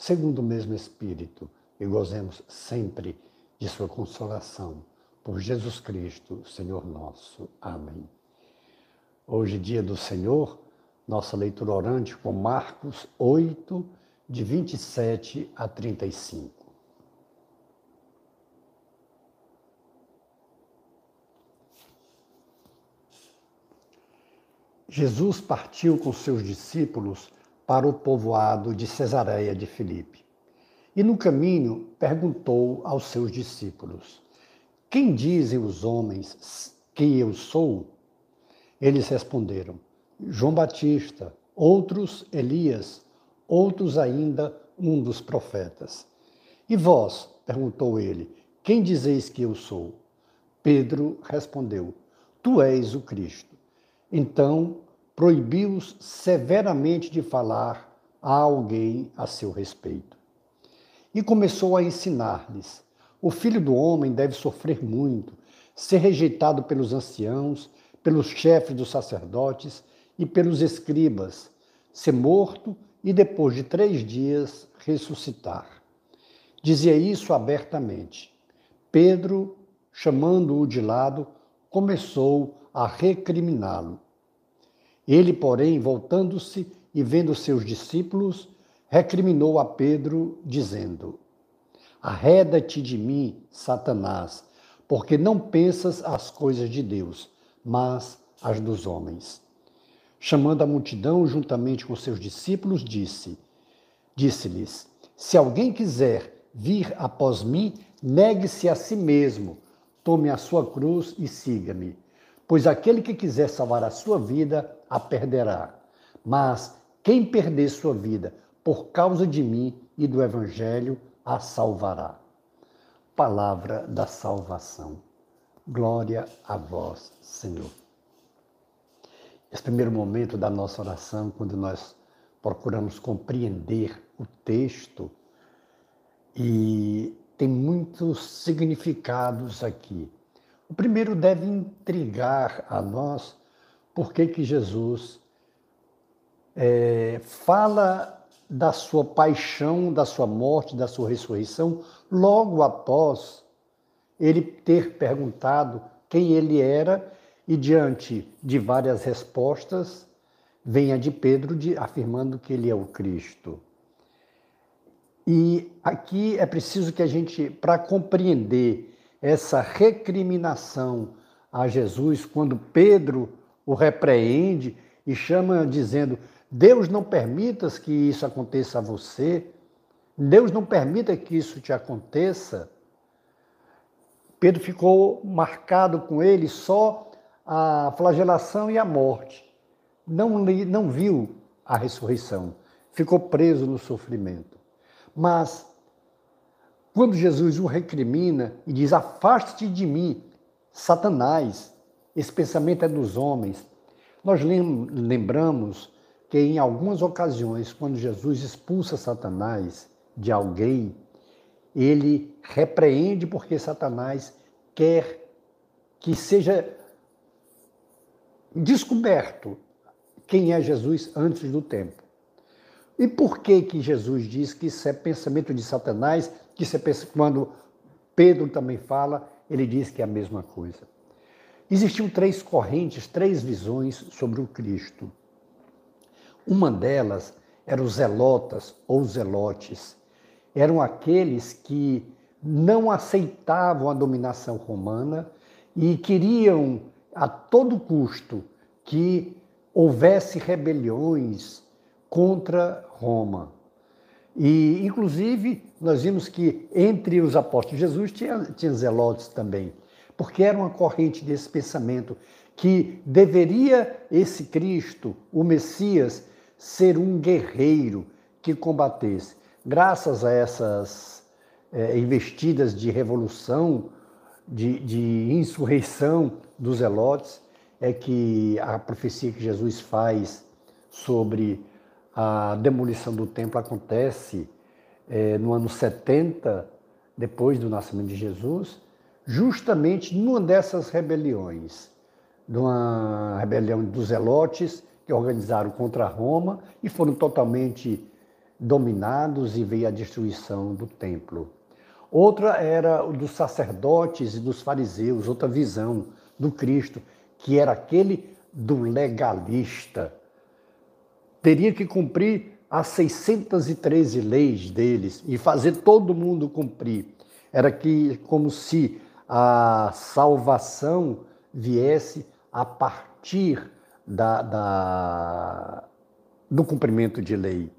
segundo o mesmo Espírito, e gozemos sempre de Sua consolação. Por Jesus Cristo, Senhor nosso. Amém. Hoje, dia do Senhor, nossa leitura orante com Marcos 8, de 27 a 35. Jesus partiu com seus discípulos para o povoado de Cesareia de Filipe. E no caminho perguntou aos seus discípulos: Quem dizem os homens que eu sou? Eles responderam: João Batista, outros Elias, outros ainda um dos profetas. E vós? perguntou ele: Quem dizeis que eu sou? Pedro respondeu: Tu és o Cristo. Então proibiu-os severamente de falar a alguém a seu respeito. E começou a ensinar-lhes: O filho do homem deve sofrer muito, ser rejeitado pelos anciãos, pelos chefes dos sacerdotes e pelos escribas, ser morto e depois de três dias ressuscitar. Dizia isso abertamente. Pedro, chamando-o de lado, começou a recriminá-lo. Ele, porém, voltando-se e vendo seus discípulos, recriminou a Pedro, dizendo: Arreda-te de mim, Satanás, porque não pensas as coisas de Deus, mas as dos homens. Chamando a multidão juntamente com seus discípulos, disse: Disse-lhes: Se alguém quiser vir após mim, negue-se a si mesmo, tome a sua cruz e siga-me. Pois aquele que quiser salvar a sua vida, a perderá. Mas quem perder sua vida por causa de mim e do Evangelho, a salvará. Palavra da salvação. Glória a vós, Senhor. Esse primeiro momento da nossa oração, quando nós procuramos compreender o texto, e tem muitos significados aqui. O primeiro deve intrigar a nós por que, que Jesus é, fala da sua paixão, da sua morte, da sua ressurreição, logo após ele ter perguntado quem ele era e diante de várias respostas, vem a de Pedro de, afirmando que ele é o Cristo. E aqui é preciso que a gente, para compreender essa recriminação a Jesus quando Pedro o repreende e chama dizendo: Deus não permita que isso aconteça a você, Deus não permita que isso te aconteça. Pedro ficou marcado com ele só a flagelação e a morte. Não, não viu a ressurreição, ficou preso no sofrimento. Mas quando Jesus o recrimina e diz: Afaste-te de mim, Satanás, esse pensamento é dos homens. Nós lembramos que em algumas ocasiões, quando Jesus expulsa Satanás de alguém, ele repreende porque Satanás quer que seja descoberto quem é Jesus antes do tempo. E por que que Jesus diz que isso é pensamento de Satanás que você pensa, quando Pedro também fala, ele diz que é a mesma coisa. Existiam três correntes, três visões sobre o Cristo. Uma delas eram os zelotas ou zelotes. Eram aqueles que não aceitavam a dominação romana e queriam a todo custo que houvesse rebeliões contra Roma. E, inclusive, nós vimos que entre os apóstolos de Jesus tinha, tinha zelotes também, porque era uma corrente desse pensamento que deveria esse Cristo, o Messias, ser um guerreiro que combatesse. Graças a essas é, investidas de revolução, de, de insurreição dos zelotes, é que a profecia que Jesus faz sobre a demolição do templo acontece é, no ano 70, depois do nascimento de Jesus, justamente numa dessas rebeliões, numa rebelião dos zelotes que organizaram contra Roma e foram totalmente dominados e veio a destruição do templo. Outra era o dos sacerdotes e dos fariseus, outra visão do Cristo, que era aquele do legalista. Teria que cumprir as 613 leis deles e fazer todo mundo cumprir. Era que como se a salvação viesse a partir da, da, do cumprimento de lei.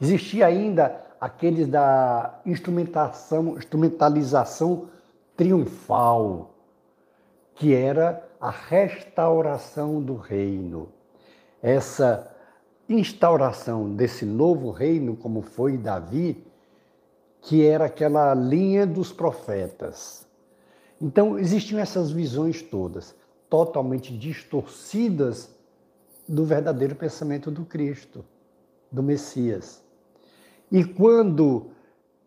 Existia ainda aqueles da instrumentação, instrumentalização triunfal, que era a restauração do reino. Essa instauração desse novo reino, como foi Davi, que era aquela linha dos profetas. Então, existiam essas visões todas, totalmente distorcidas do verdadeiro pensamento do Cristo, do Messias. E quando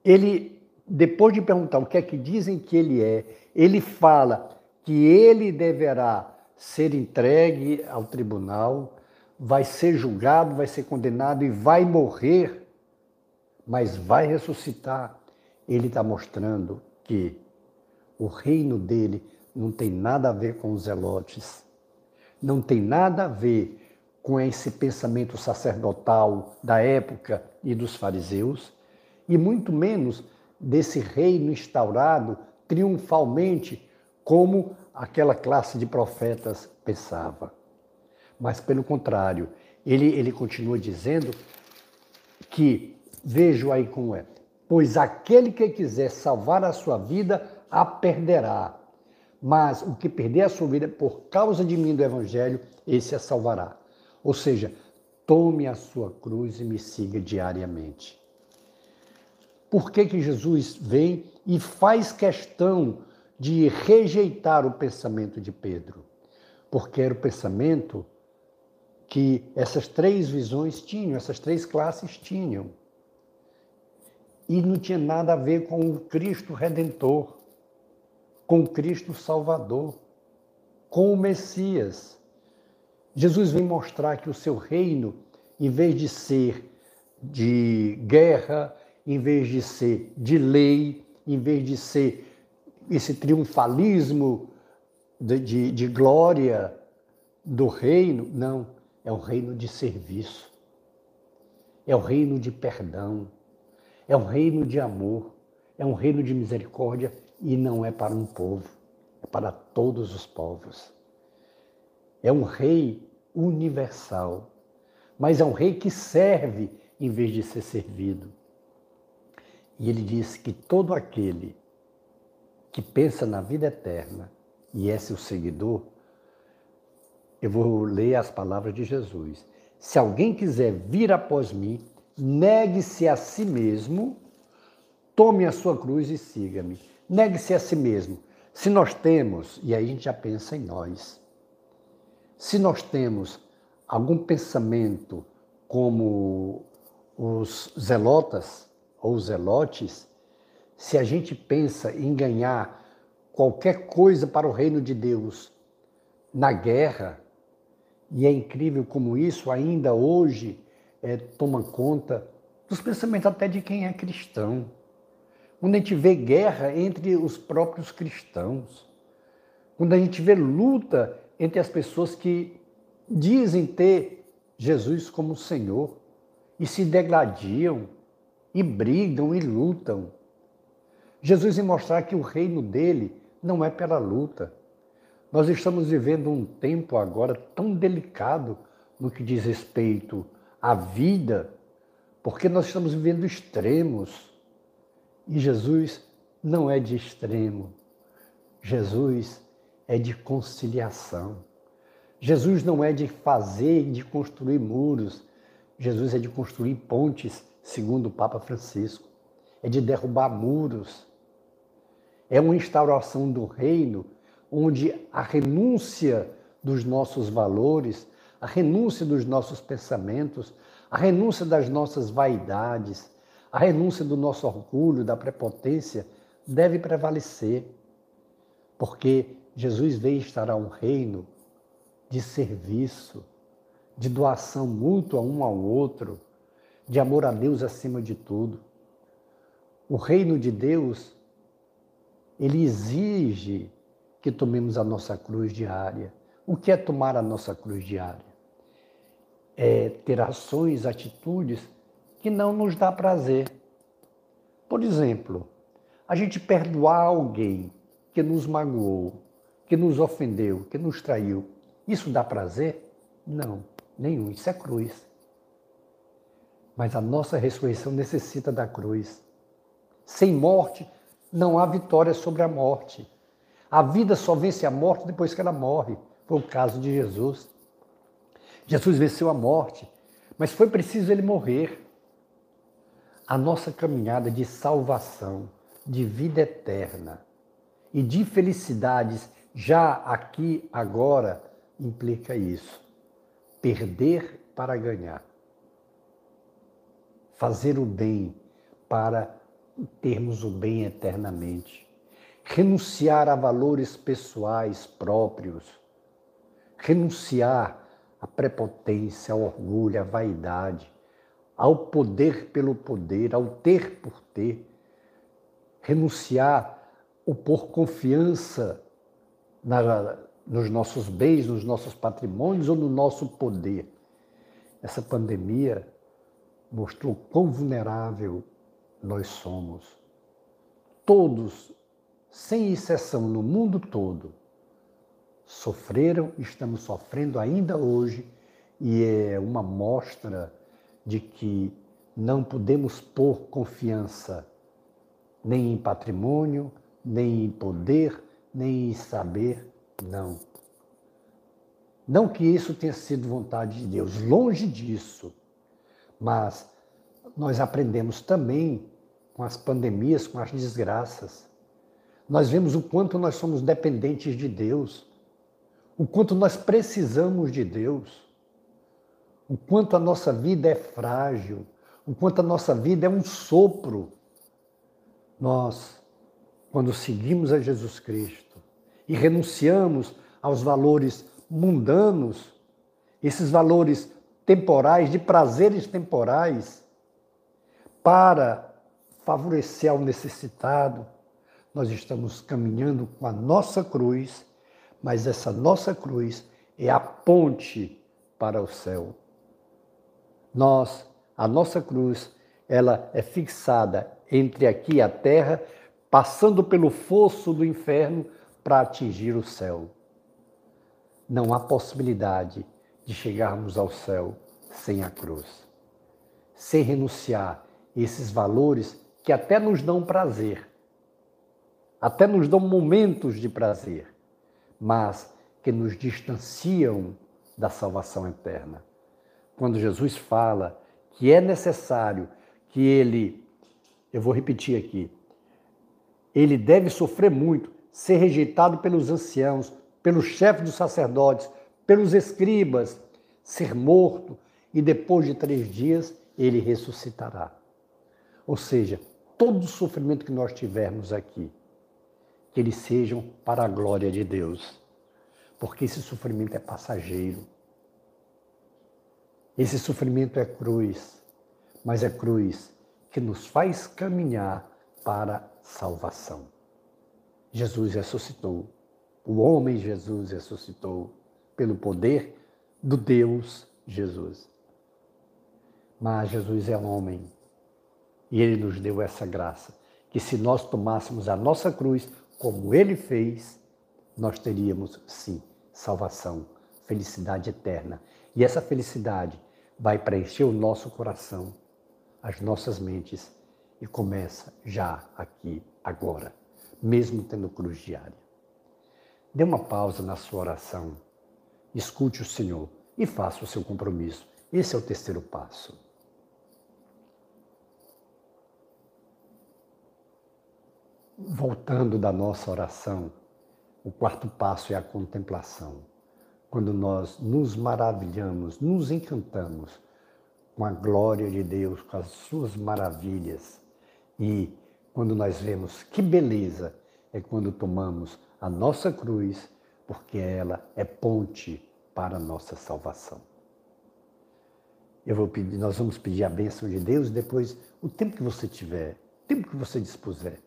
ele, depois de perguntar o que é que dizem que ele é, ele fala que ele deverá ser entregue ao tribunal, vai ser julgado, vai ser condenado e vai morrer, mas vai ressuscitar. Ele está mostrando que o reino dele não tem nada a ver com os zelotes, não tem nada a ver com esse pensamento sacerdotal da época e dos fariseus, e muito menos desse reino instaurado triunfalmente como aquela classe de profetas pensava. Mas, pelo contrário, ele, ele continua dizendo que, vejo aí como é, pois aquele que quiser salvar a sua vida a perderá. Mas o que perder a sua vida por causa de mim do Evangelho, esse a salvará. Ou seja, tome a sua cruz e me siga diariamente. Por que, que Jesus vem e faz questão de rejeitar o pensamento de Pedro? Porque era o pensamento que essas três visões tinham, essas três classes tinham. E não tinha nada a ver com o Cristo Redentor com Cristo Salvador, com o Messias. Jesus vem mostrar que o seu reino, em vez de ser de guerra, em vez de ser de lei, em vez de ser esse triunfalismo de, de, de glória do reino, não, é o reino de serviço, é o reino de perdão, é o reino de amor, é um reino de misericórdia e não é para um povo, é para todos os povos. É um rei universal, mas é um rei que serve em vez de ser servido. E ele diz que todo aquele que pensa na vida eterna e é seu seguidor, eu vou ler as palavras de Jesus. Se alguém quiser vir após mim, negue-se a si mesmo, tome a sua cruz e siga-me. Negue-se a si mesmo. Se nós temos, e aí a gente já pensa em nós, se nós temos algum pensamento como os zelotas ou zelotes, se a gente pensa em ganhar qualquer coisa para o reino de Deus na guerra, e é incrível como isso ainda hoje é, toma conta dos pensamentos até de quem é cristão quando a gente vê guerra entre os próprios cristãos, quando a gente vê luta entre as pessoas que dizem ter Jesus como Senhor e se degladiam e brigam e lutam. Jesus em mostrar que o reino dele não é pela luta. Nós estamos vivendo um tempo agora tão delicado no que diz respeito à vida, porque nós estamos vivendo extremos e Jesus não é de extremo. Jesus é de conciliação. Jesus não é de fazer, de construir muros. Jesus é de construir pontes, segundo o Papa Francisco. é de derrubar muros. É uma instauração do reino onde a renúncia dos nossos valores, a renúncia dos nossos pensamentos, a renúncia das nossas vaidades, a renúncia do nosso orgulho, da prepotência, deve prevalecer. Porque Jesus veio instaurar um reino de serviço, de doação mútua um ao outro, de amor a Deus acima de tudo. O reino de Deus, ele exige que tomemos a nossa cruz diária. O que é tomar a nossa cruz diária? É ter ações, atitudes que não nos dá prazer. Por exemplo, a gente perdoar alguém que nos magoou, que nos ofendeu, que nos traiu. Isso dá prazer? Não, nenhum. Isso é cruz. Mas a nossa ressurreição necessita da cruz. Sem morte, não há vitória sobre a morte. A vida só vence a morte depois que ela morre. Foi o caso de Jesus. Jesus venceu a morte, mas foi preciso ele morrer. A nossa caminhada de salvação, de vida eterna e de felicidades já aqui, agora, implica isso. Perder para ganhar. Fazer o bem para termos o bem eternamente renunciar a valores pessoais próprios, renunciar à prepotência, ao orgulho, à vaidade, ao poder pelo poder, ao ter por ter, renunciar o pôr confiança na, nos nossos bens, nos nossos patrimônios ou no nosso poder. Essa pandemia mostrou quão vulnerável nós somos. Todos sem exceção no mundo todo, sofreram, estamos sofrendo ainda hoje, e é uma mostra de que não podemos pôr confiança nem em patrimônio, nem em poder, nem em saber, não. Não que isso tenha sido vontade de Deus, longe disso. Mas nós aprendemos também com as pandemias, com as desgraças, nós vemos o quanto nós somos dependentes de Deus, o quanto nós precisamos de Deus, o quanto a nossa vida é frágil, o quanto a nossa vida é um sopro. Nós, quando seguimos a Jesus Cristo e renunciamos aos valores mundanos, esses valores temporais, de prazeres temporais, para favorecer ao necessitado, nós estamos caminhando com a nossa cruz, mas essa nossa cruz é a ponte para o céu. Nós, a nossa cruz, ela é fixada entre aqui e a terra, passando pelo fosso do inferno para atingir o céu. Não há possibilidade de chegarmos ao céu sem a cruz. Sem renunciar esses valores que até nos dão prazer, até nos dão momentos de prazer, mas que nos distanciam da salvação eterna. Quando Jesus fala que é necessário que ele, eu vou repetir aqui, ele deve sofrer muito, ser rejeitado pelos anciãos, pelos chefes dos sacerdotes, pelos escribas, ser morto e depois de três dias ele ressuscitará. Ou seja, todo o sofrimento que nós tivermos aqui, que eles sejam para a glória de Deus. Porque esse sofrimento é passageiro. Esse sofrimento é cruz, mas é cruz que nos faz caminhar para salvação. Jesus ressuscitou. O homem Jesus ressuscitou pelo poder do Deus Jesus. Mas Jesus é homem e ele nos deu essa graça, que se nós tomássemos a nossa cruz, como ele fez, nós teríamos sim salvação, felicidade eterna. E essa felicidade vai preencher o nosso coração, as nossas mentes e começa já aqui, agora, mesmo tendo cruz diária. Dê uma pausa na sua oração, escute o Senhor e faça o seu compromisso. Esse é o terceiro passo. Voltando da nossa oração, o quarto passo é a contemplação. Quando nós nos maravilhamos, nos encantamos com a glória de Deus, com as suas maravilhas. E quando nós vemos que beleza é quando tomamos a nossa cruz, porque ela é ponte para a nossa salvação. Eu vou pedir, nós vamos pedir a bênção de Deus depois, o tempo que você tiver, o tempo que você dispuser,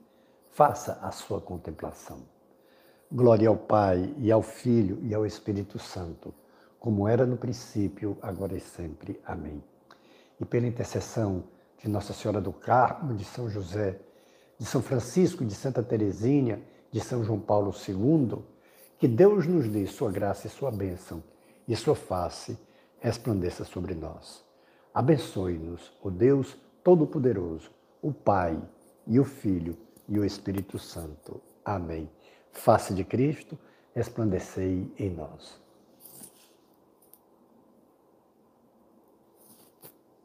faça a sua contemplação. Glória ao Pai e ao Filho e ao Espírito Santo, como era no princípio, agora e sempre. Amém. E pela intercessão de Nossa Senhora do Carmo, de São José, de São Francisco, de Santa Teresinha, de São João Paulo II, que Deus nos dê sua graça e sua bênção, e sua face resplandeça sobre nós. Abençoe-nos, o Deus Todo-Poderoso, o Pai e o Filho e o Espírito Santo. Amém. Face de Cristo, resplandecei em nós.